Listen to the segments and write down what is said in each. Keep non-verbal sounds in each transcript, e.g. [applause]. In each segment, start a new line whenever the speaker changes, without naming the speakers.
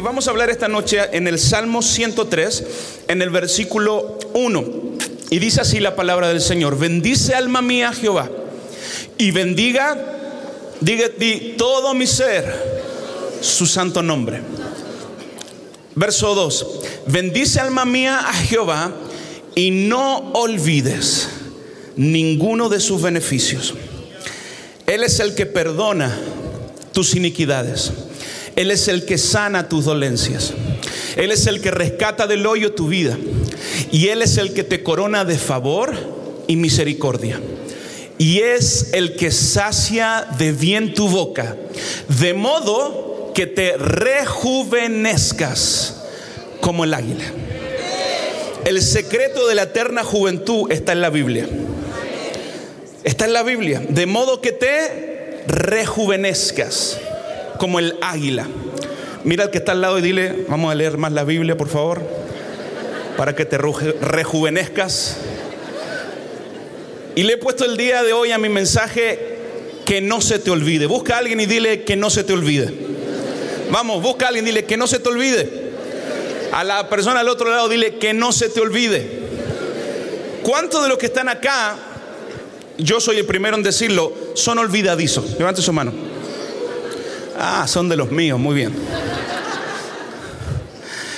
Y vamos a hablar esta noche en el Salmo 103, en el versículo 1. Y dice así la palabra del Señor, bendice alma mía Jehová y bendiga, diga di, todo mi ser su santo nombre. Verso 2, bendice alma mía a Jehová y no olvides ninguno de sus beneficios. Él es el que perdona tus iniquidades él es el que sana tus dolencias. Él es el que rescata del hoyo tu vida. Y Él es el que te corona de favor y misericordia. Y es el que sacia de bien tu boca. De modo que te rejuvenezcas como el águila. El secreto de la eterna juventud está en la Biblia. Está en la Biblia. De modo que te rejuvenezcas como el águila. Mira al que está al lado y dile, vamos a leer más la Biblia, por favor, para que te rejuvenezcas. Y le he puesto el día de hoy a mi mensaje que no se te olvide. Busca a alguien y dile que no se te olvide. Vamos, busca a alguien y dile que no se te olvide. A la persona al otro lado dile que no se te olvide. ¿Cuántos de los que están acá, yo soy el primero en decirlo, son olvidadizos? Levante su mano. Ah, son de los míos, muy bien.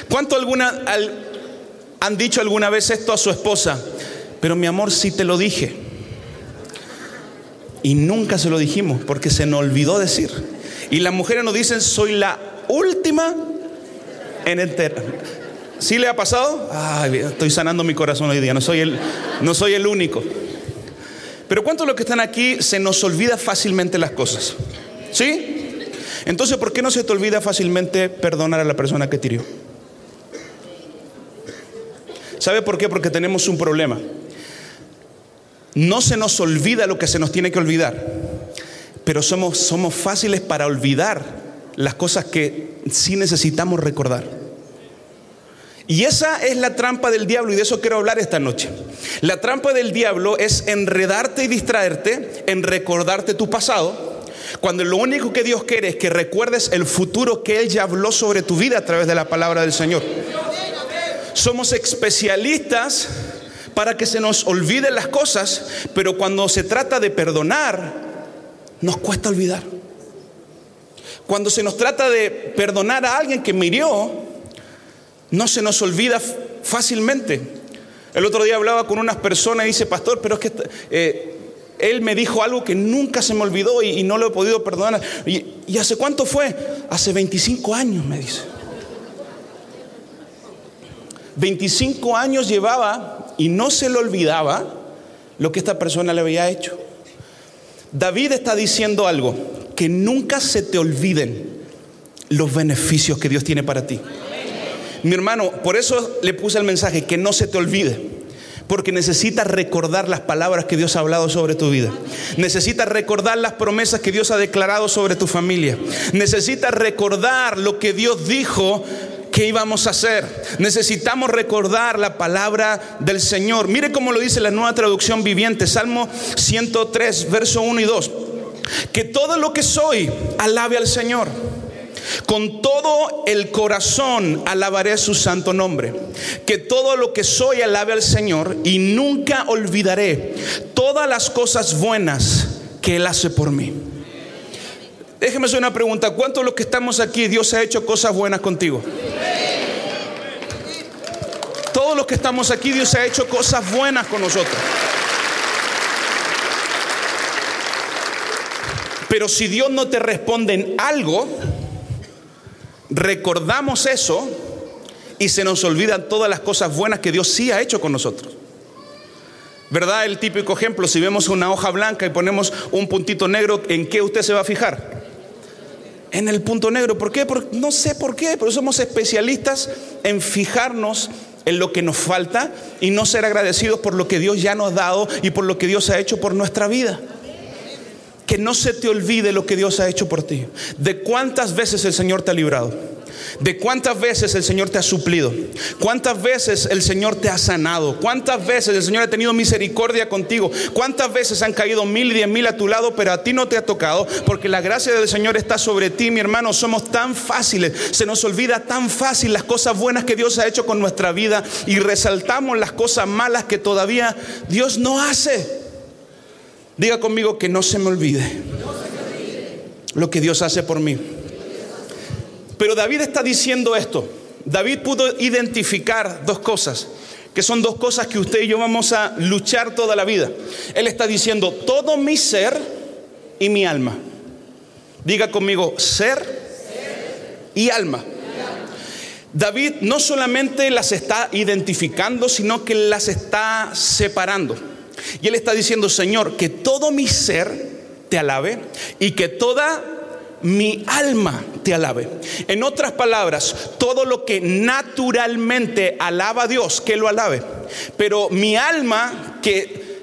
¿Cuánto alguna, han dicho alguna vez esto a su esposa? Pero mi amor, sí te lo dije. Y nunca se lo dijimos porque se nos olvidó decir. Y las mujeres nos dicen, soy la última en enterar. ¿Sí le ha pasado? Ay, estoy sanando mi corazón hoy día, no soy el, no soy el único. Pero ¿cuántos de los que están aquí se nos olvida fácilmente las cosas? ¿Sí? Entonces, ¿por qué no se te olvida fácilmente perdonar a la persona que te ¿Sabe por qué? Porque tenemos un problema. No se nos olvida lo que se nos tiene que olvidar, pero somos, somos fáciles para olvidar las cosas que sí necesitamos recordar. Y esa es la trampa del diablo y de eso quiero hablar esta noche. La trampa del diablo es enredarte y distraerte en recordarte tu pasado cuando lo único que Dios quiere es que recuerdes el futuro que Él ya habló sobre tu vida a través de la palabra del Señor. Somos especialistas para que se nos olviden las cosas, pero cuando se trata de perdonar, nos cuesta olvidar. Cuando se nos trata de perdonar a alguien que murió, no se nos olvida fácilmente. El otro día hablaba con unas personas y dice, pastor, pero es que eh, él me dijo algo que nunca se me olvidó y, no lo he podido perdonar. Y, ¿Y hace cuánto fue? Hace 25 años, me dice. 25 años llevaba y no se le olvidaba lo que esta persona le había hecho. David está diciendo algo, que nunca se te olviden los beneficios que Dios tiene para ti. Mi hermano, por eso le puse el mensaje, que no se te olvide. Porque necesitas recordar las palabras que Dios ha hablado sobre tu vida. Necesitas recordar las promesas que Dios ha declarado sobre tu familia. Necesitas recordar lo que Dios dijo que íbamos a hacer. Necesitamos recordar la palabra del Señor. Mire cómo lo dice la nueva traducción viviente, Salmo 103, verso 1 y 2. Que todo lo que soy alabe al Señor. Con todo el corazón alabaré su santo nombre. Que todo lo que soy alabe al Señor y nunca olvidaré todas las cosas buenas que Él hace por mí. Déjeme hacer una pregunta. ¿Cuántos de los que estamos aquí Dios ha hecho cosas buenas contigo? Todos los que estamos aquí Dios ha hecho cosas buenas con nosotros. Pero si Dios no te responde en algo, recordamos eso y se nos olvidan todas las cosas buenas que Dios sí ha hecho con nosotros. ¿Verdad? El típico ejemplo, si vemos una hoja blanca y ponemos un puntito negro, ¿en qué usted se va a fijar? en el punto negro. ¿Por qué? no sé por qué, pero somos especialistas en fijarnos en lo que nos falta y no ser agradecidos por lo que Dios ya nos ha dado y por lo que Dios ha hecho por nuestra vida. Que no se te olvide lo que Dios ha hecho por ti. De cuántas veces el Señor te ha librado de cuántas veces el Señor te ha suplido, cuántas veces el Señor te ha sanado, cuántas veces el Señor ha tenido misericordia contigo, cuántas veces han caído mil y diez mil a tu lado, pero a ti no te ha tocado, porque la gracia del Señor está sobre ti, mi hermano. Somos tan fáciles, se nos olvida tan fácil las cosas buenas que Dios ha hecho con nuestra vida y resaltamos las cosas malas que todavía Dios no hace. Diga conmigo que no se me olvide lo que Dios hace por mí. Pero David está diciendo esto. David pudo identificar dos cosas, que son dos cosas que usted y yo vamos a luchar toda la vida. Él está diciendo, todo mi ser y mi alma. Diga conmigo, ser y alma. David no solamente las está identificando, sino que las está separando. Y él está diciendo, Señor, que todo mi ser te alabe y que toda mi alma te alabe. En otras palabras, todo lo que naturalmente alaba a Dios, que lo alabe. Pero mi alma que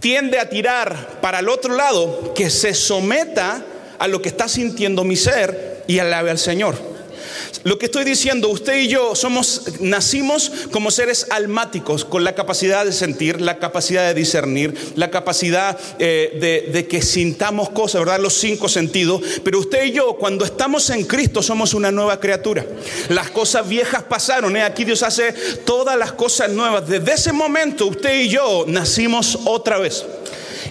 tiende a tirar para el otro lado, que se someta a lo que está sintiendo mi ser y alabe al Señor. Lo que estoy diciendo, usted y yo somos, nacimos como seres almáticos, con la capacidad de sentir, la capacidad de discernir, la capacidad eh, de, que sintamos cosas, ¿verdad? Los cinco sentidos. Pero usted y yo, cuando estamos en Cristo, somos una nueva criatura. Las cosas viejas pasaron, ¿eh? aquí Dios hace todas las cosas nuevas. Desde ese momento, usted y yo nacimos otra vez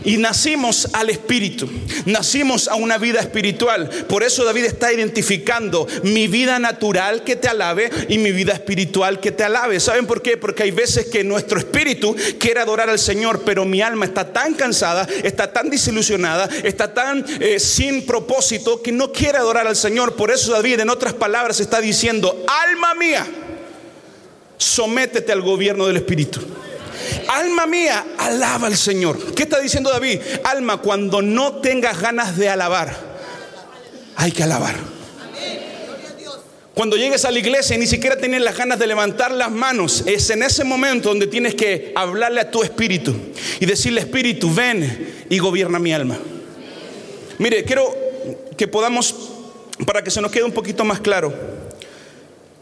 y nacimos al Espíritu, nacimos a una vida espiritual. Por eso David está identificando mi vida natural que te alabe y mi vida espiritual que te alabe. ¿Saben por qué? Porque hay veces que nuestro espíritu quiere adorar al Señor, pero mi alma está tan cansada, está tan desilusionada, está tan eh, sin propósito que no quiere adorar al Señor. Por eso David en otras palabras está diciendo, alma mía, sométete al gobierno del Espíritu. Alma mía, alaba al Señor. ¿Qué está diciendo David? Alma, cuando no tengas ganas de alabar, hay que alabar. Cuando llegues a la iglesia y ni siquiera tienes las ganas de levantar las manos, es en ese momento donde tienes que hablarle a tu espíritu y decirle, espíritu, ven y gobierna mi alma. Mire, quiero que podamos, para que se nos quede un poquito más claro,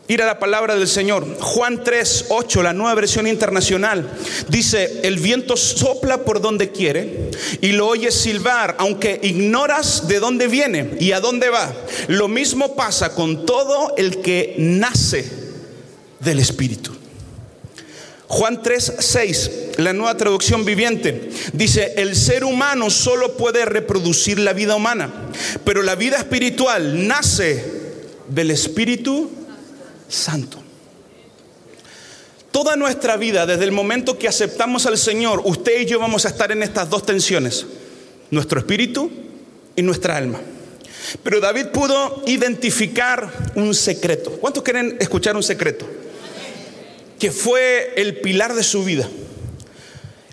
ir a la palabra del Señor. Juan 3, 8, la nueva versión internacional, dice, el viento sopla por donde quiere y lo oyes silbar, aunque ignoras de dónde viene y a dónde va. Lo mismo pasa con todo el que nace del Espíritu. Juan 3, 6, la nueva traducción viviente, dice, el ser humano solo puede reproducir la vida humana, pero la vida espiritual nace del Espíritu Santo. Toda nuestra vida, desde el momento que aceptamos al Señor, usted y yo vamos a estar en estas dos tensiones, nuestro espíritu y nuestra alma. Pero David pudo identificar un secreto. ¿Cuántos quieren escuchar un secreto? Que fue el pilar de su vida.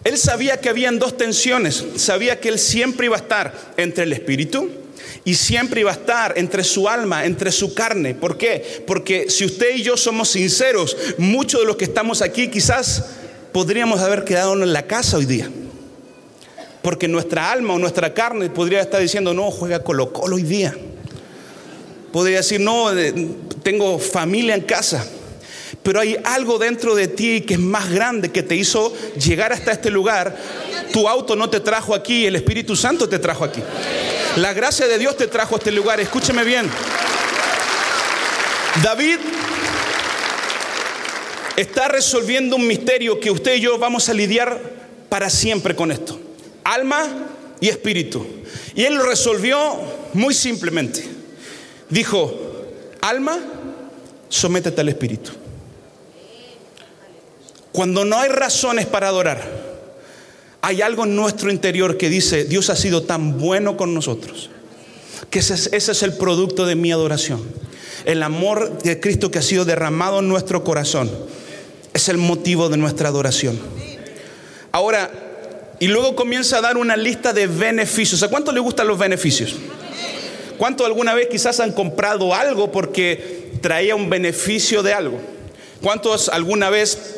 Él sabía que habían dos tensiones. Sabía que él siempre iba a estar entre el espíritu y siempre iba a estar entre su alma, entre su carne. ¿Por qué? Porque si usted y yo somos sinceros, muchos de los que estamos aquí quizás podríamos haber quedado en la casa hoy día. Porque nuestra alma o nuestra carne podría estar diciendo, no, juega Colo Colo hoy día. Podría decir, no, tengo familia en casa. Pero hay algo dentro de ti que es más grande que te hizo llegar hasta este lugar. Tu auto no te trajo aquí, el Espíritu Santo te trajo aquí. La gracia de Dios te trajo a este lugar. Escúcheme bien. David está resolviendo un misterio que usted y yo vamos a lidiar para siempre con esto. Alma y espíritu. Y él lo resolvió muy simplemente. Dijo, alma, sométete al espíritu. Cuando no hay razones para adorar, hay algo en nuestro interior que dice, Dios ha sido tan bueno con nosotros, que ese es, el producto de mi adoración. El amor de Cristo que ha sido derramado en nuestro corazón es el motivo de nuestra adoración. Ahora, y luego comienza a dar una lista de beneficios. ¿A cuánto le gustan los beneficios? ¿Cuántos alguna vez quizás han comprado algo porque traía un beneficio de algo? ¿Cuántos alguna vez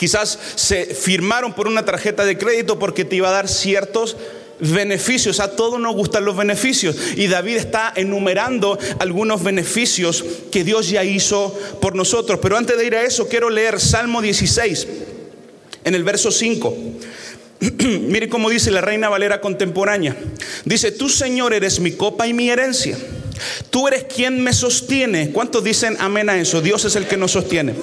quizás se firmaron por una tarjeta de crédito porque te iba a dar ciertos beneficios. A todos nos gustan los beneficios. Y David está enumerando algunos beneficios que Dios ya hizo por nosotros. Pero antes de ir a eso, quiero leer Salmo 16, en el verso 5. [clears throat] Mire cómo dice la Reina Valera contemporánea. Dice, tú Señor eres mi copa y mi herencia. Tú eres quien me sostiene. ¿Cuántos dicen amén a eso? Dios es el que nos sostiene.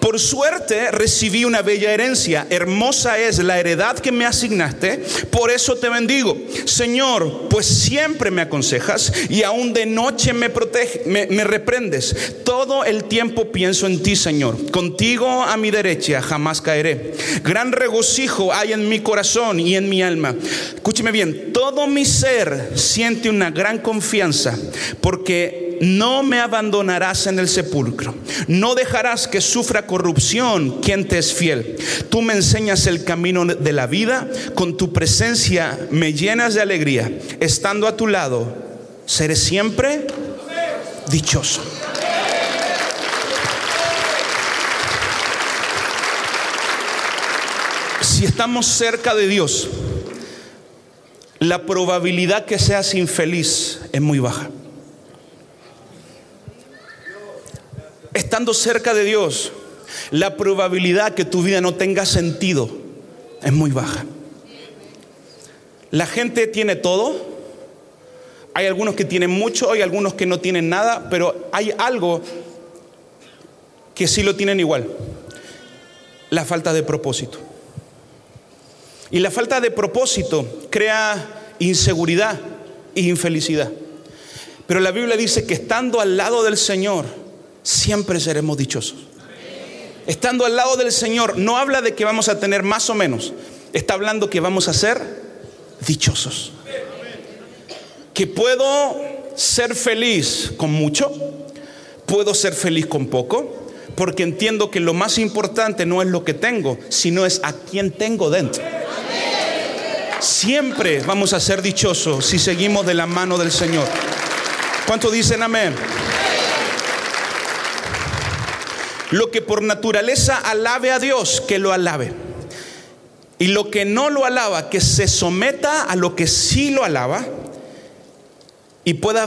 Por suerte recibí una bella herencia. Hermosa es la heredad que me asignaste. Por eso te bendigo. Señor, pues siempre me aconsejas y aún de noche me protege, me, me reprendes. Todo el tiempo pienso en ti, Señor. Contigo a mi derecha jamás caeré. Gran regocijo hay en mi corazón y en mi alma. Escúcheme bien, todo mi ser siente una gran confianza porque no me abandonarás en el sepulcro, no dejarás que sufra corrupción quien te es fiel. Tú me enseñas el camino de la vida, con tu presencia me llenas de alegría. Estando a tu lado, seré siempre dichoso. Si estamos cerca de Dios, la probabilidad que seas infeliz es muy baja. Estando cerca de Dios, la probabilidad que tu vida no tenga sentido es muy baja. La gente tiene todo. Hay algunos que tienen mucho, hay algunos que no tienen nada, pero hay algo que sí lo tienen igual. La falta de propósito. Y la falta de propósito crea inseguridad e infelicidad. Pero la Biblia dice que estando al lado del Señor, siempre seremos dichosos. Estando al lado del Señor, no habla de que vamos a tener más o menos, está hablando que vamos a ser dichosos. Que puedo ser feliz con mucho, puedo ser feliz con poco, porque entiendo que lo más importante no es lo que tengo, sino es a quien tengo dentro. Siempre vamos a ser dichosos si seguimos de la mano del Señor. ¿Cuánto dicen amén? Lo que por naturaleza alabe a Dios, que lo alabe. Y lo que no lo alaba, que se someta a lo que sí lo alaba y pueda,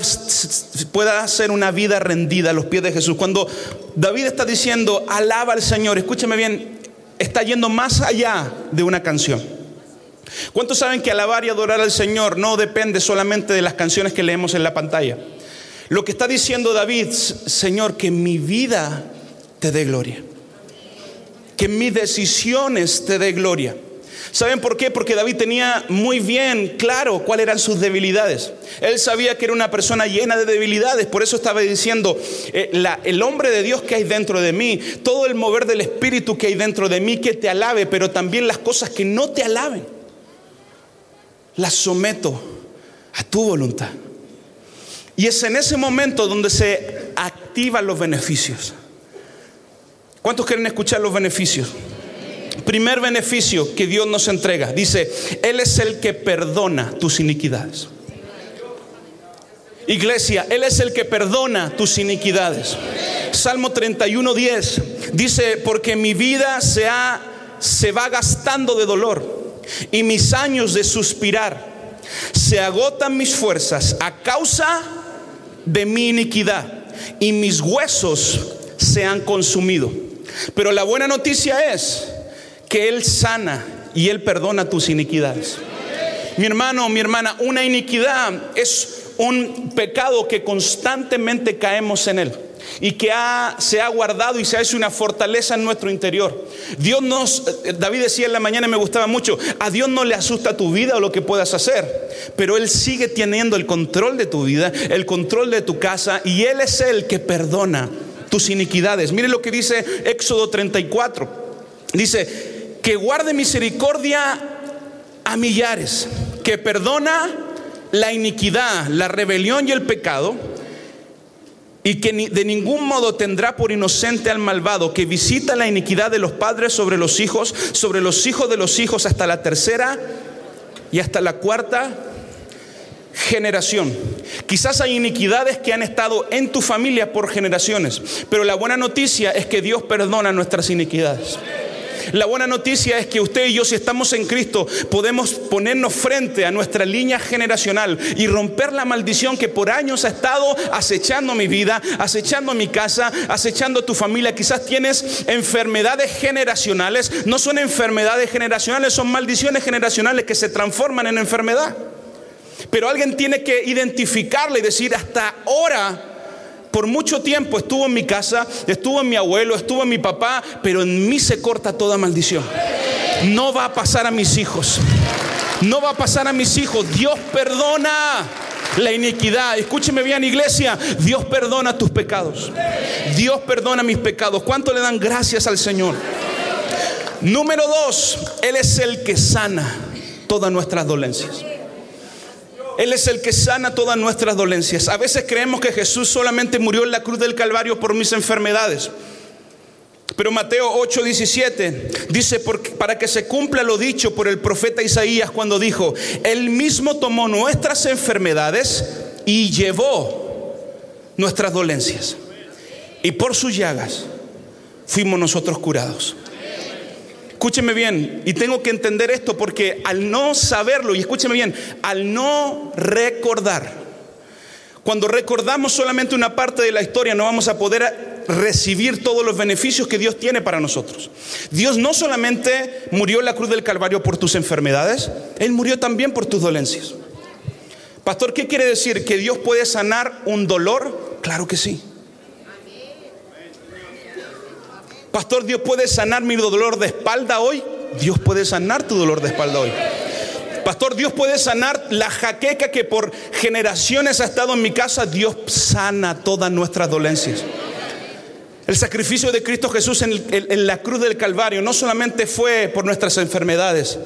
pueda hacer una vida rendida a los pies de Jesús. Cuando David está diciendo, alaba al Señor, escúcheme bien, está yendo más allá de una canción. ¿Cuántos saben que alabar y adorar al Señor no depende solamente de las canciones que leemos en la pantalla? Lo que está diciendo David, Señor, que mi vida te dé gloria. Que mis decisiones te dé gloria. ¿Saben por qué? Porque David tenía muy bien claro cuáles eran sus debilidades. Él sabía que era una persona llena de debilidades, por eso estaba diciendo, eh, el hombre de Dios que hay dentro de mí, todo el mover del Espíritu que hay dentro de mí, que te alabe, pero también las cosas que no te alaben, las someto a tu voluntad. Y es en ese momento donde se activan los beneficios. ¿Cuántos quieren escuchar los beneficios? Primer beneficio que Dios nos entrega. Dice, Él es el que perdona tus iniquidades. Iglesia, Él es el que perdona tus iniquidades. Salmo 31, 10 dice, porque mi vida se, ha, se va gastando de dolor y mis años de suspirar. Se agotan mis fuerzas a causa de mi iniquidad y mis huesos se han consumido. Pero la buena noticia es que Él sana y Él perdona tus iniquidades. Mi hermano, mi hermana, una iniquidad es un pecado que constantemente caemos en él y que se ha guardado y se ha hecho una fortaleza en nuestro interior. Dios nos, David decía en la mañana, me gustaba mucho, a Dios no le asusta tu vida o lo que puedas hacer, pero Él sigue teniendo el control de tu vida, el control de tu casa y Él es el que perdona tus iniquidades. Mire lo que dice Éxodo 34. Dice, que guarde misericordia a millares, que perdona la iniquidad, la rebelión y el pecado, y que de ningún modo tendrá por inocente al malvado, que visita la iniquidad de los padres sobre los hijos, sobre los hijos de los hijos hasta la tercera y hasta la cuarta generación. Quizás hay iniquidades que han estado en tu familia por generaciones, pero la buena noticia es que Dios perdona nuestras iniquidades. La buena noticia es que usted y yo, si estamos en Cristo, podemos ponernos frente a nuestra línea generacional y romper la maldición que por años ha estado acechando mi vida, acechando mi casa, acechando tu familia. Quizás tienes enfermedades generacionales. No son enfermedades generacionales, son maldiciones generacionales que se transforman en enfermedad. Pero alguien tiene que identificarla y decir, hasta ahora por mucho tiempo estuvo en mi casa, estuvo en mi abuelo, estuvo en mi papá, pero en mí se corta toda maldición. No va a pasar a mis hijos. No va a pasar a mis hijos. Dios perdona la iniquidad. Escúcheme bien, iglesia. Dios perdona tus pecados. Dios perdona mis pecados. ¿Cuánto le dan gracias al Señor? Número dos, Él es el que sana todas nuestras dolencias. Él es el que sana todas nuestras dolencias. A veces creemos que Jesús solamente murió en la cruz del Calvario por mis enfermedades. Pero Mateo 8:17 dice, para que se cumpla lo dicho por el profeta Isaías cuando dijo, Él mismo tomó nuestras enfermedades y llevó nuestras dolencias. Y por sus llagas fuimos nosotros curados. Escúcheme bien, y tengo que entender esto porque al no saberlo, y escúcheme bien, al no recordar, cuando recordamos solamente una parte de la historia, no vamos a poder recibir todos los beneficios que Dios tiene para nosotros. Dios no solamente murió en la cruz del Calvario por tus enfermedades, Él murió también por tus dolencias. Pastor, ¿qué quiere decir? ¿Que Dios puede sanar un dolor? Claro que sí. Pastor, Dios puede sanar mi dolor de espalda hoy. Dios puede sanar tu dolor de espalda hoy. Pastor, Dios puede sanar la jaqueca que por generaciones ha estado en mi casa. Dios sana todas nuestras dolencias. El sacrificio de Cristo Jesús en, en, la cruz del Calvario no solamente fue por nuestras enfermedades,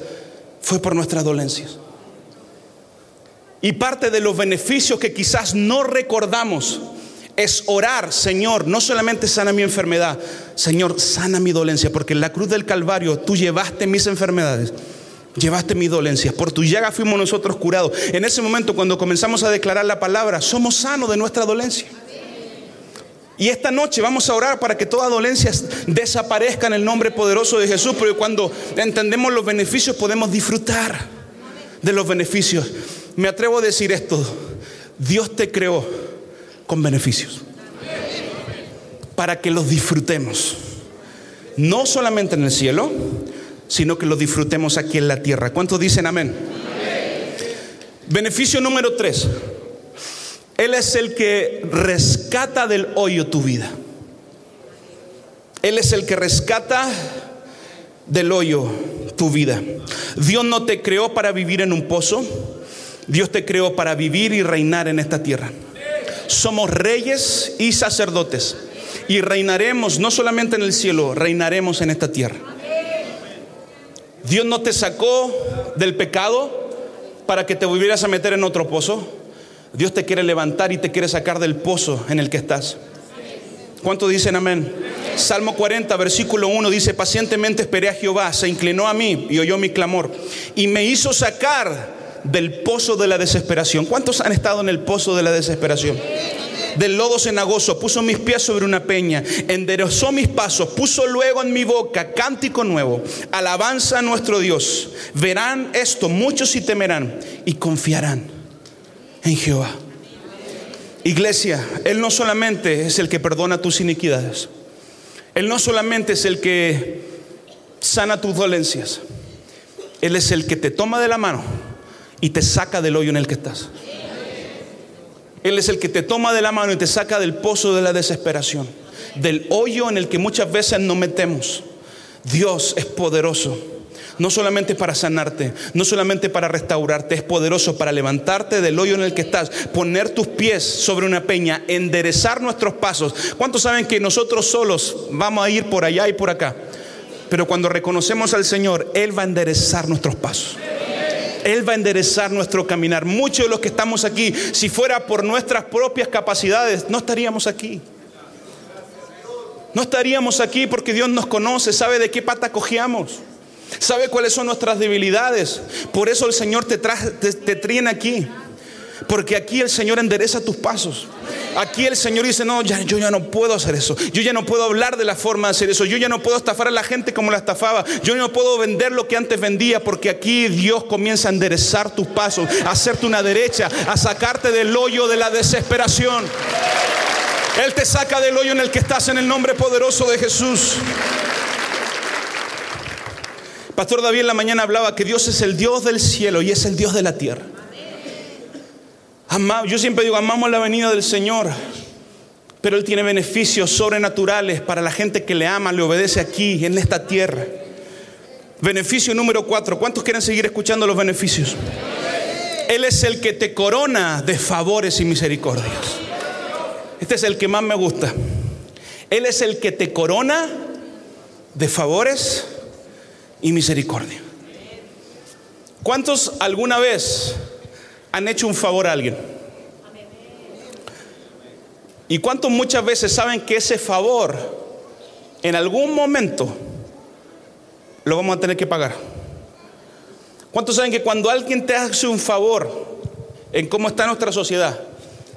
fue por nuestras dolencias. Y parte de los beneficios que quizás no recordamos es orar, Señor, no solamente sana mi enfermedad, Señor, sana mi dolencia, porque en la cruz del Calvario tú llevaste mis enfermedades. Llevaste mis dolencias, por tu llaga fuimos nosotros curados. En ese momento, cuando comenzamos a declarar la palabra, somos sanos de nuestra dolencia. Y esta noche vamos a orar para que toda dolencia desaparezca en el nombre poderoso de Jesús, porque cuando entendemos los beneficios podemos disfrutar de los beneficios. Me atrevo a decir esto, Dios te creó con beneficios. Para que los disfrutemos. No solamente en el cielo, sino que los disfrutemos aquí en la tierra. ¿Cuántos dicen amén? Beneficio número tres. Él es el que rescata del hoyo tu vida. Él es el que rescata del hoyo tu vida. Dios no te creó para vivir en un pozo. Dios te creó para vivir y reinar en esta tierra somos reyes y sacerdotes. Y reinaremos no solamente en el cielo, reinaremos en esta tierra. Dios no te sacó del pecado para que te volvieras a meter en otro pozo. Dios te quiere levantar y te quiere sacar del pozo en el que estás. ¿Cuántos dicen amén? Salmo 40, versículo 1 dice, pacientemente esperé a Jehová, se inclinó a mí y oyó mi clamor y me hizo sacar del pozo de la desesperación. ¿Cuántos han estado en el pozo de la desesperación? Del lodo cenagoso, puso mis pies sobre una peña, enderezó mis pasos, puso luego en mi boca cántico nuevo, alabanza a nuestro Dios. Verán esto, muchos y temerán y confiarán en Jehová. Iglesia, Él no solamente es el que perdona tus iniquidades, Él no solamente es el que sana tus dolencias, Él es el que te toma de la mano y te saca del hoyo en el que estás. Él es el que te toma de la mano y te saca del pozo de la desesperación, del hoyo en el que muchas veces nos metemos. Dios es poderoso, no solamente para sanarte, no solamente para restaurarte, es poderoso para levantarte del hoyo en el que estás, poner tus pies sobre una peña, enderezar nuestros pasos. ¿Cuántos saben que nosotros solos vamos a ir por allá y por acá? Pero cuando reconocemos al Señor, Él va a enderezar nuestros pasos. Él va a enderezar nuestro caminar. Muchos de los que estamos aquí, si fuera por nuestras propias capacidades, no estaríamos aquí. No estaríamos aquí porque Dios nos conoce, sabe de qué pata cojeamos, sabe cuáles son nuestras debilidades. Por eso el Señor te, trae, te, aquí. Porque aquí el Señor endereza tus pasos. Aquí el Señor dice, no, yo ya no puedo hacer eso. Yo ya no puedo hablar de la forma de hacer eso. Yo ya no puedo estafar a la gente como la estafaba. Yo no puedo vender lo que antes vendía porque aquí Dios comienza a enderezar tus pasos, a hacerte una derecha, a sacarte del hoyo de la desesperación. Él te saca del hoyo en el que estás en el nombre poderoso de Jesús. Pastor David en la mañana hablaba que Dios es el Dios del cielo y es el Dios de la tierra. Yo siempre digo, amamos la venida del Señor, pero Él tiene beneficios sobrenaturales para la gente que le ama, le obedece aquí, en esta tierra. Beneficio número cuatro. ¿Cuántos quieren seguir escuchando los beneficios? Él es el que te corona de favores y misericordias. Este es el que más me gusta. Él es el que te corona de favores y misericordia. ¿Cuántos alguna vez han hecho un favor a alguien? ¿Y cuántos muchas veces saben que ese favor en algún momento lo vamos a tener que pagar? ¿Cuántos saben que cuando alguien te hace un favor en cómo está nuestra sociedad,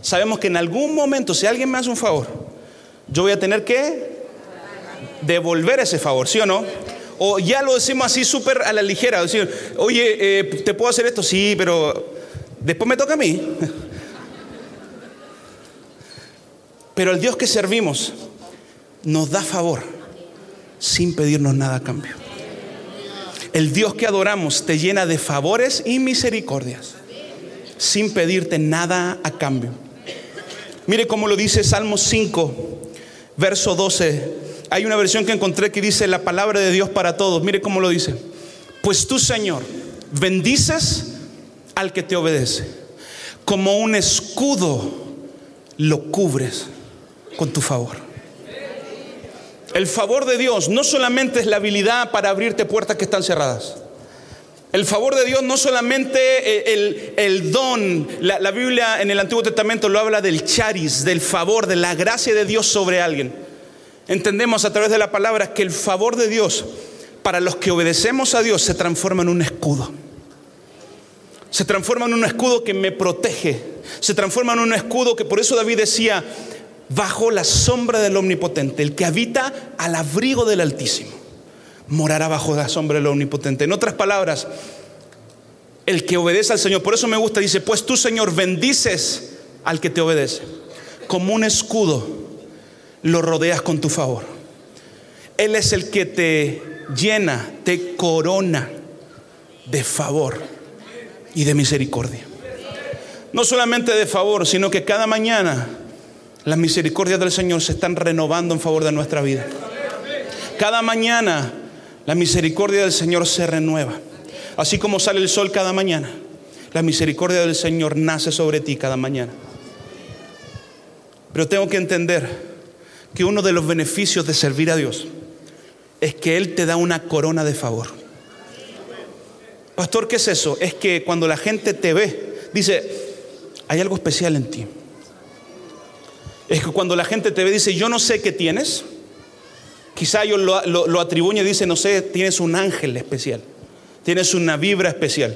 sabemos que en algún momento, si alguien me hace un favor, yo voy a tener que devolver ese favor, ¿sí o no? O ya lo decimos así súper a la ligera, decir, oye, eh, ¿te puedo hacer esto? Sí, pero después me toca a mí. Pero el Dios que servimos nos da favor sin pedirnos nada a cambio. El Dios que adoramos te llena de favores y misericordias sin pedirte nada a cambio. Mire cómo lo dice Salmo 5, verso 12 hay una versión que encontré que dice la palabra de Dios para todos. Mire cómo lo dice. Pues tú, Señor, bendices al que te obedece. Como un escudo lo cubres con tu favor. El favor de Dios no solamente es la habilidad para abrirte puertas que están cerradas. El favor de Dios no solamente eh, el, don, la, la, Biblia en el Antiguo Testamento lo habla del charis, del favor, de la gracia de Dios sobre alguien entendemos a través de la palabra que el favor de Dios para los que obedecemos a Dios se transforma en un escudo. Se transforma en un escudo que me protege. Se transforma en un escudo que por eso David decía, bajo la sombra del Omnipotente, el que habita al abrigo del Altísimo, morará bajo la sombra del Omnipotente. En otras palabras, el que obedece al Señor, por eso me gusta, dice, pues tú Señor bendices al que te obedece, como un escudo lo rodeas con tu favor. Él es el que te llena, te corona de favor y de misericordia. No solamente de favor, sino que cada mañana las misericordias del Señor se están renovando en favor de nuestra vida. Cada mañana la misericordia del Señor se renueva. Así como sale el sol cada mañana, la misericordia del Señor nace sobre ti cada mañana. Pero tengo que entender que uno de los beneficios de servir a Dios es que Él te da una corona de favor. Pastor, ¿qué es eso? Es que cuando la gente te ve, dice, hay algo especial en ti. Es que cuando la gente te ve, dice, yo no sé qué tienes. Quizá ellos lo, lo, y dicen, no sé, tienes un ángel especial. Tienes una vibra especial.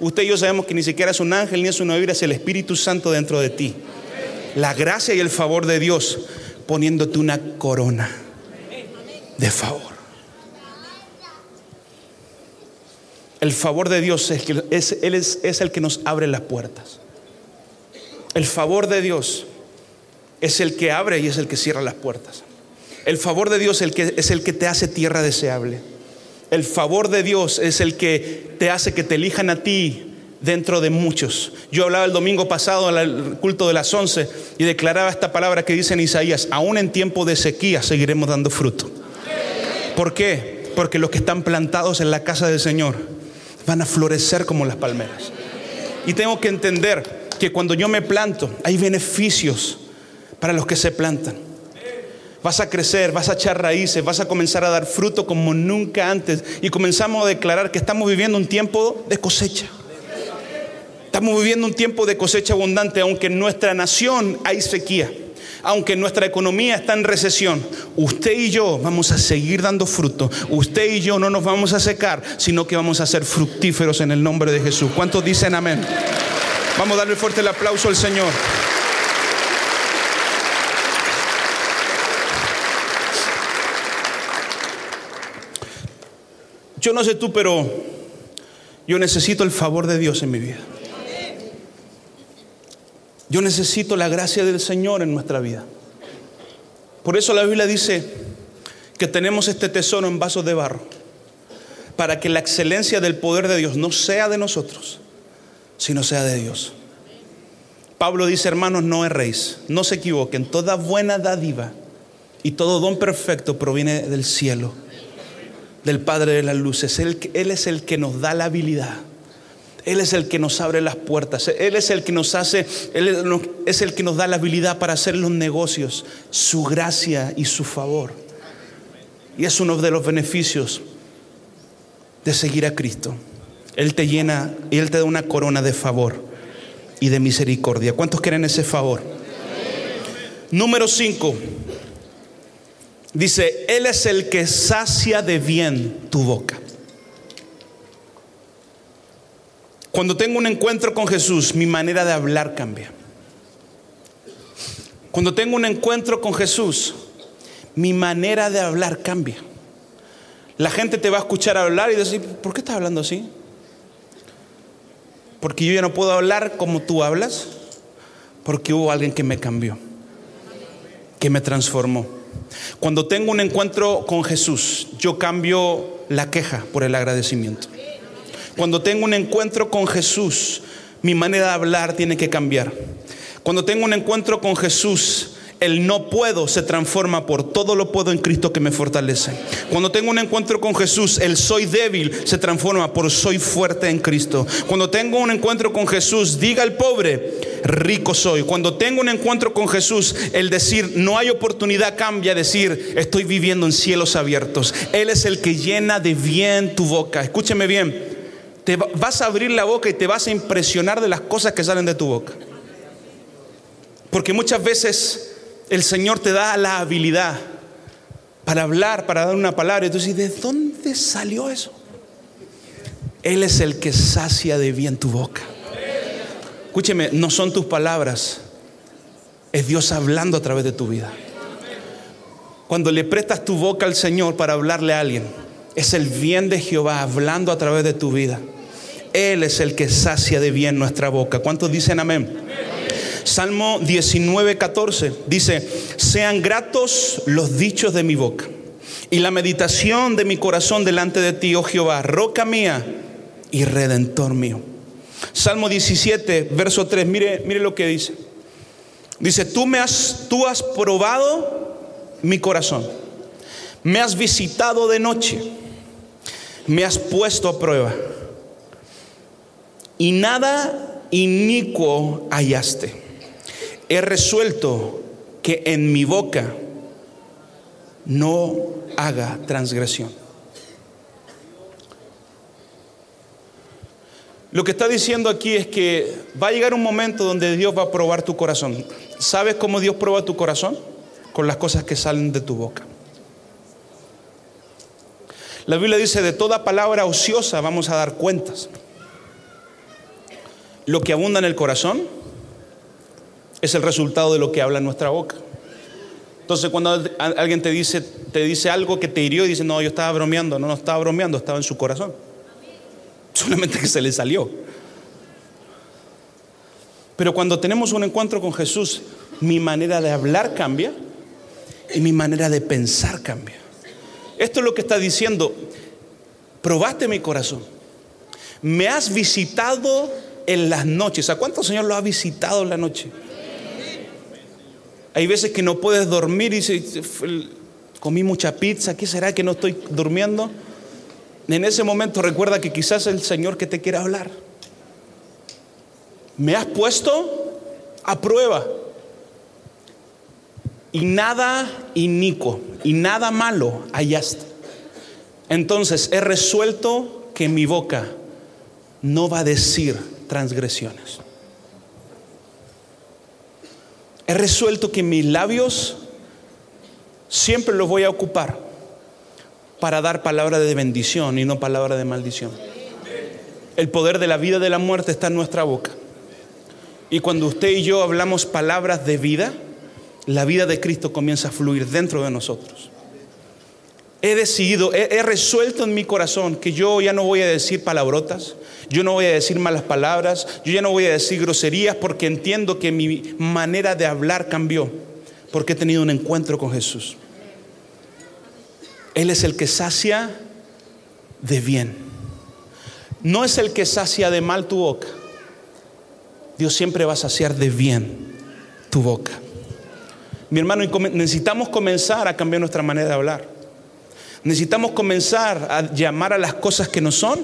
Usted y yo sabemos que ni siquiera es un ángel ni es una vibra, es el Espíritu Santo dentro de ti. La gracia y el favor de Dios poniéndote una corona de favor. El favor de Dios es, que es, el que nos abre las puertas. El favor de Dios es el que abre y es el que cierra las puertas. El favor de Dios es el que, es el que te hace tierra deseable. El favor de Dios es el que te hace que te elijan a ti dentro de muchos. Yo hablaba el domingo pasado en el culto de las once y declaraba esta palabra que dice en Isaías, aún en tiempo de sequía seguiremos dando fruto. ¿Por qué? Porque los que están plantados en la casa del Señor van a florecer como las palmeras. Y tengo que entender que cuando yo me planto hay beneficios para los que se plantan. Vas a crecer, vas a echar raíces, vas a comenzar a dar fruto como nunca antes. Y comenzamos a declarar que estamos viviendo un tiempo de cosecha. Estamos viviendo un tiempo de cosecha abundante, aunque en nuestra nación hay sequía, aunque nuestra economía está en recesión. Usted y yo vamos a seguir dando fruto. Usted y yo no nos vamos a secar, sino que vamos a ser fructíferos en el nombre de Jesús. ¿Cuántos dicen amén? Vamos a darle fuerte el aplauso al Señor. Yo no sé tú, pero yo necesito el favor de Dios en mi vida. Yo necesito la gracia del Señor en nuestra vida. Por eso la Biblia dice que tenemos este tesoro en vasos de barro, para que la excelencia del poder de Dios no sea de nosotros, sino sea de Dios. Pablo dice, hermanos, no erréis, no se equivoquen, toda buena dádiva y todo don perfecto proviene del cielo del Padre de las Luces. Él, él, es el que nos da la habilidad. Él es el que nos abre las puertas. Él es el que nos hace, Él es el que nos da la habilidad para hacer los negocios, su gracia y su favor. Y es uno de los beneficios de seguir a Cristo. Él te llena y Él te da una corona de favor y de misericordia. ¿Cuántos quieren ese favor? Número 5. Dice, Él es el que sacia de bien tu boca. Cuando tengo un encuentro con Jesús, mi manera de hablar cambia. Cuando tengo un encuentro con Jesús, mi manera de hablar cambia. La gente te va a escuchar hablar y decir, ¿por qué estás hablando así? Porque yo ya no puedo hablar como tú hablas, porque hubo alguien que me cambió, que me transformó. Cuando tengo un encuentro con Jesús, yo cambio la queja por el agradecimiento. Cuando tengo un encuentro con Jesús, mi manera de hablar tiene que cambiar. Cuando tengo un encuentro con Jesús, el no puedo se transforma por todo lo puedo en Cristo que me fortalece. Cuando tengo un encuentro con Jesús, el soy débil se transforma por soy fuerte en Cristo. Cuando tengo un encuentro con Jesús, diga el pobre, rico soy. Cuando tengo un encuentro con Jesús, el decir no hay oportunidad cambia decir estoy viviendo en cielos abiertos. Él es el que llena de bien tu boca. Escúcheme bien. Te vas a abrir la boca y te vas a impresionar de las cosas que salen de tu boca. Porque muchas veces el Señor te da la habilidad para hablar, para dar una palabra. Y tú dices, ¿de dónde salió eso? Él es el que sacia de bien tu boca. Escúcheme, no son tus palabras, es Dios hablando a través de tu vida. Cuando le prestas tu boca al Señor para hablarle a alguien, es el bien de Jehová hablando a través de tu vida. Él es el que sacia de bien nuestra boca. ¿Cuántos dicen amén? Salmo 19, 14 dice, sean gratos los dichos de mi boca y la meditación de mi corazón delante de ti, oh Jehová, roca mía y redentor mío. Salmo 17, verso 3, mire, mire lo que dice. Dice, tú me has, tú has probado mi corazón, me has visitado de noche, me has puesto a prueba y nada inicuo hallaste he resuelto que en mi boca no haga transgresión. Lo que está diciendo aquí es que va a llegar un momento donde Dios va a probar tu corazón. ¿Sabes cómo Dios prueba tu corazón? Con las cosas que salen de tu boca. La Biblia dice, de toda palabra ociosa vamos a dar cuentas. Lo que abunda en el corazón, es el resultado de lo que habla nuestra boca. Entonces cuando alguien te dice, te dice algo que te hirió y dice, no, yo estaba bromeando, no, no estaba bromeando, estaba en su corazón. Solamente que se le salió. Pero cuando tenemos un encuentro con Jesús, mi manera de hablar cambia y mi manera de pensar cambia. Esto es lo que está diciendo, probaste mi corazón, me has visitado en las noches. ¿A cuánto Señor lo ha visitado en la noche? Hay veces que no puedes dormir y comí mucha pizza, ¿qué será que no estoy durmiendo? En ese momento recuerda que quizás el Señor que te quiere hablar. Me has puesto a prueba. Y nada inicuo y nada malo hallaste. Entonces he resuelto que mi boca no va a decir transgresiones. He resuelto que mis labios siempre los voy a ocupar para dar palabra de bendición y no palabra de maldición. El poder de la vida y de la muerte está en nuestra boca. Y cuando usted y yo hablamos palabras de vida, la vida de Cristo comienza a fluir dentro de nosotros. He decidido, he, resuelto en mi corazón que yo ya no voy a decir palabrotas, yo no voy a decir malas palabras, yo ya no voy a decir groserías porque entiendo que mi manera de hablar cambió, porque he tenido un encuentro con Jesús. Él es el que sacia de bien. No es el que sacia de mal tu boca. Dios siempre va a saciar de bien tu boca. Mi hermano, necesitamos comenzar a cambiar nuestra manera de hablar. Necesitamos comenzar a llamar a las cosas que no son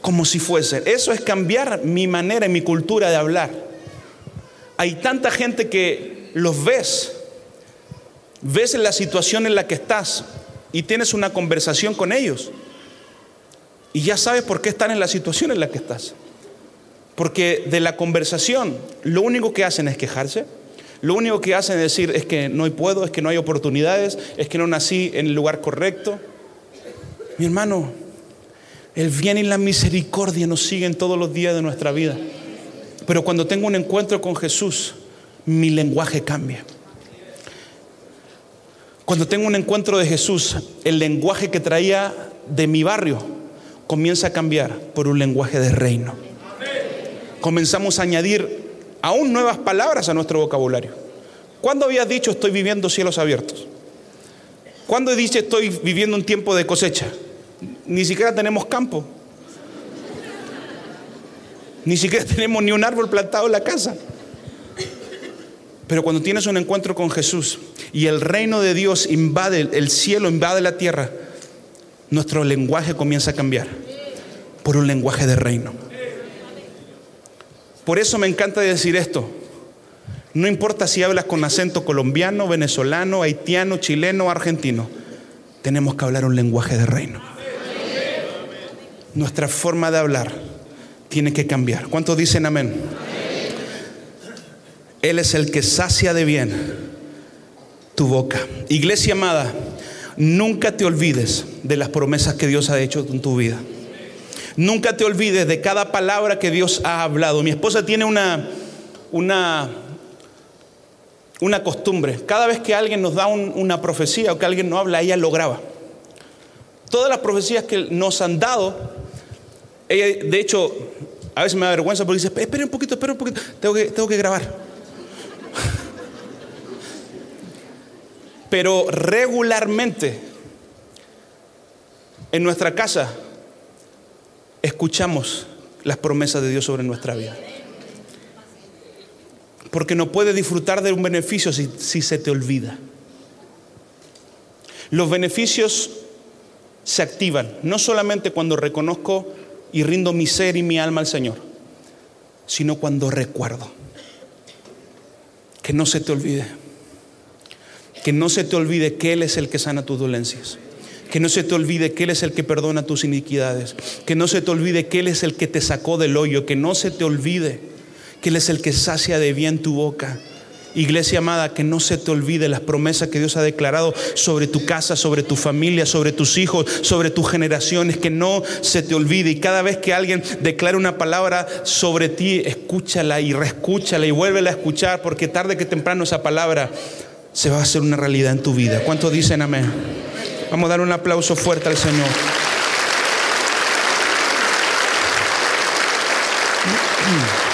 como si fuesen. Eso es cambiar mi manera y mi cultura de hablar. Hay tanta gente que los ves, ves la situación en la que estás y tienes una conversación con ellos. Y ya sabes por qué están en la situación en la que estás. Porque de la conversación lo único que hacen es quejarse, lo único que hacen es decir es que no puedo, es que no hay oportunidades, es que no nací en el lugar correcto. Mi hermano, el bien y la misericordia nos siguen todos los días de nuestra vida. Pero cuando tengo un encuentro con Jesús, mi lenguaje cambia. Cuando tengo un encuentro de Jesús, el lenguaje que traía de mi barrio comienza a cambiar por un lenguaje de reino. Comenzamos a añadir aún nuevas palabras a nuestro vocabulario. ¿Cuándo habías dicho estoy viviendo cielos abiertos? ¿Cuándo dicho estoy viviendo un tiempo de cosecha? Ni siquiera tenemos campo. Ni siquiera [laughs] tenemos ni un árbol plantado en la casa. Pero cuando tienes un encuentro con Jesús y el reino de Dios invade, el cielo invade la tierra, nuestro lenguaje comienza a cambiar por un lenguaje de reino. Por eso me encanta decir esto. No importa si hablas con acento colombiano, venezolano, haitiano, chileno o argentino, tenemos que hablar un lenguaje de reino. Nuestra forma de hablar tiene que cambiar. ¿Cuántos dicen amén? Él es el que sacia de bien tu boca. Iglesia amada, nunca te olvides de las promesas que Dios ha hecho en tu vida. Nunca te olvides de cada palabra que Dios ha hablado. Mi esposa tiene una, una, una costumbre. Cada vez que alguien nos da una profecía o que alguien nos habla, ella lo graba. Todas las profecías que nos han dado, ella, de hecho, a veces me da vergüenza porque dice, espera un poquito, espera un poquito, tengo que, tengo que grabar. [laughs] Pero regularmente en nuestra casa escuchamos las promesas de Dios sobre nuestra vida. Porque no puedes disfrutar de un beneficio si, si se te olvida. Los beneficios se activan no solamente cuando reconozco y rindo mi ser y mi alma al Señor, sino cuando recuerdo. Que no se te olvide. Que no se te olvide que Él es el que sana tus dolencias. Que no se te olvide que Él es el que perdona tus iniquidades. Que no se te olvide que Él es el que te sacó del hoyo. Que no se te olvide que Él es el que sacia de bien tu boca. Iglesia amada, que no se te olvide las promesas que Dios ha declarado sobre tu casa, sobre tu familia, sobre tus hijos, sobre tus generaciones, que no se te olvide. Y cada vez que alguien declare una palabra sobre ti, escúchala y reescúchala y vuélvela a escuchar, porque tarde que temprano esa palabra se va a hacer una realidad en tu vida. ¿Cuántos dicen amén? Vamos a dar un aplauso fuerte al Señor. [clears throat]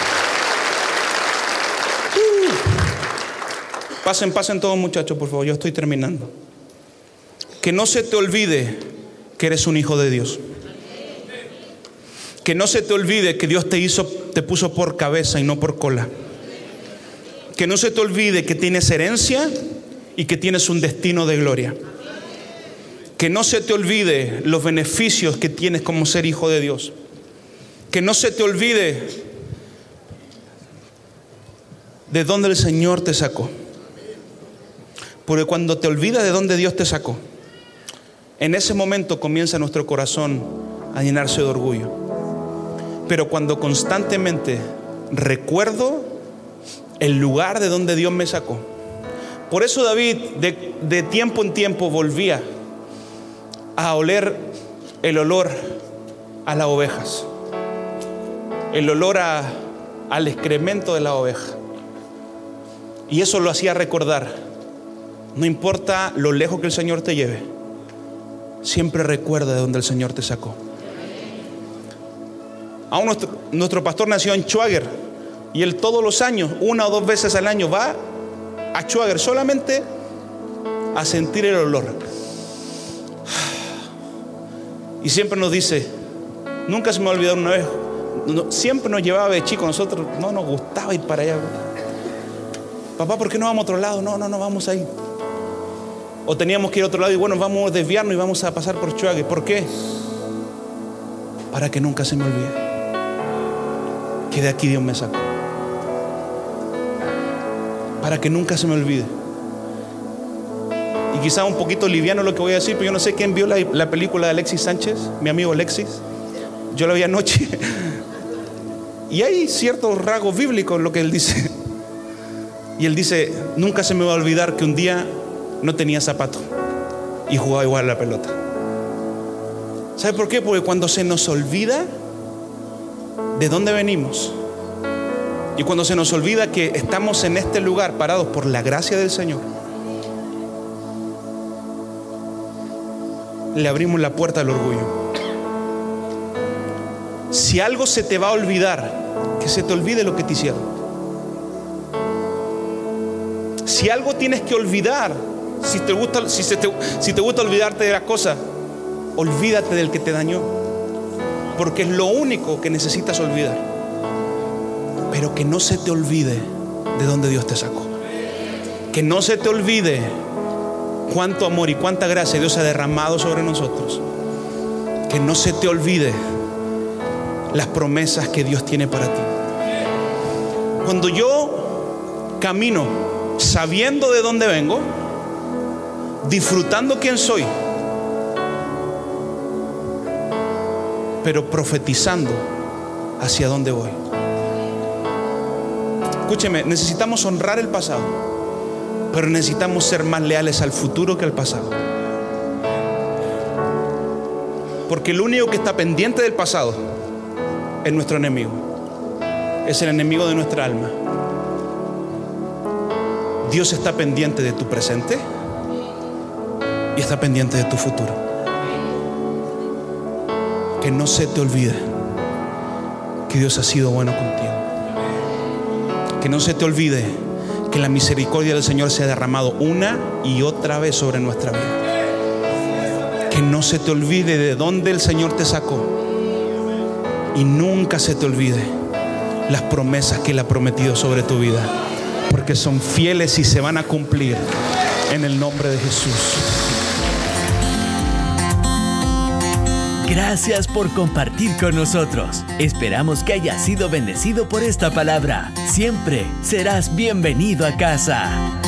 Pasen, pasen todos muchachos, por favor, yo estoy terminando. Que no se te olvide que eres un hijo de Dios. Que no se te olvide que Dios te hizo, te puso por cabeza y no por cola. Que no se te olvide que tienes herencia y que tienes un destino de gloria. Que no se te olvide los beneficios que tienes como ser hijo de Dios. Que no se te olvide de dónde el Señor te sacó. Porque cuando te olvidas de dónde Dios te sacó, en ese momento comienza nuestro corazón a llenarse de orgullo. Pero cuando constantemente recuerdo el lugar de donde Dios me sacó, por eso David de, tiempo en tiempo volvía a oler el olor a las ovejas, el olor a, al excremento de la oveja. Y eso lo hacía recordar. No importa lo lejos que el Señor te lleve, siempre recuerda de donde el Señor te sacó. Aún nuestro, nuestro pastor nació en Schwager y él todos los años, una o dos veces al año, va a Schwager solamente a sentir el olor. Y siempre nos dice, nunca se me ha olvidado una vez, siempre nos llevaba de chico, nosotros no nos gustaba ir para allá. Papá, ¿por qué no vamos a otro lado? No, no, no, vamos ahí. O teníamos que ir a otro lado y bueno, vamos a desviarnos y vamos a pasar por Chuague. ¿Por qué? Para que nunca se me olvide que de aquí Dios me sacó. Para que nunca se me olvide. Y quizá un poquito liviano lo que voy a decir, pero yo no sé quién vio la, la película de Alexis Sánchez, mi amigo Alexis. Yo la vi anoche. [laughs] Y hay ciertos rasgos bíblicos en lo que él dice. Y él dice, nunca se me va a olvidar que un día no tenía zapato y jugaba igual a la pelota. ¿Sabe por qué? Porque cuando se nos olvida de dónde venimos y cuando se nos olvida que estamos en este lugar parados por la gracia del Señor, le abrimos la puerta al orgullo. Si algo se te va a olvidar, que se te olvide lo que te hicieron. Si algo tienes que olvidar, si te gusta, si, te, gusta olvidarte de las cosas, olvídate del que te dañó. Porque es lo único que necesitas olvidar. Pero que no se te olvide de dónde Dios te sacó. Que no se te olvide cuánto amor y cuánta gracia Dios ha derramado sobre nosotros. Que no se te olvide las promesas que Dios tiene para ti. Cuando yo camino sabiendo de dónde vengo, disfrutando quién soy, pero profetizando hacia dónde voy. Escúcheme, necesitamos honrar el pasado, pero necesitamos ser más leales al futuro que al pasado. Porque el único que está pendiente del pasado es nuestro enemigo. Es el enemigo de nuestra alma. Dios está pendiente de tu presente y está pendiente de tu futuro. Que no se te olvide que Dios ha sido bueno contigo. Que no se te olvide que la misericordia del Señor se ha derramado una y otra vez sobre nuestra vida. Que no se te olvide de dónde el Señor te sacó y nunca se te olvide las promesas que Él ha prometido sobre tu vida, porque son fieles y se van a cumplir en el nombre de Jesús.
Gracias por compartir con nosotros. Esperamos que hayas sido bendecido por esta palabra. Siempre serás bienvenido a casa.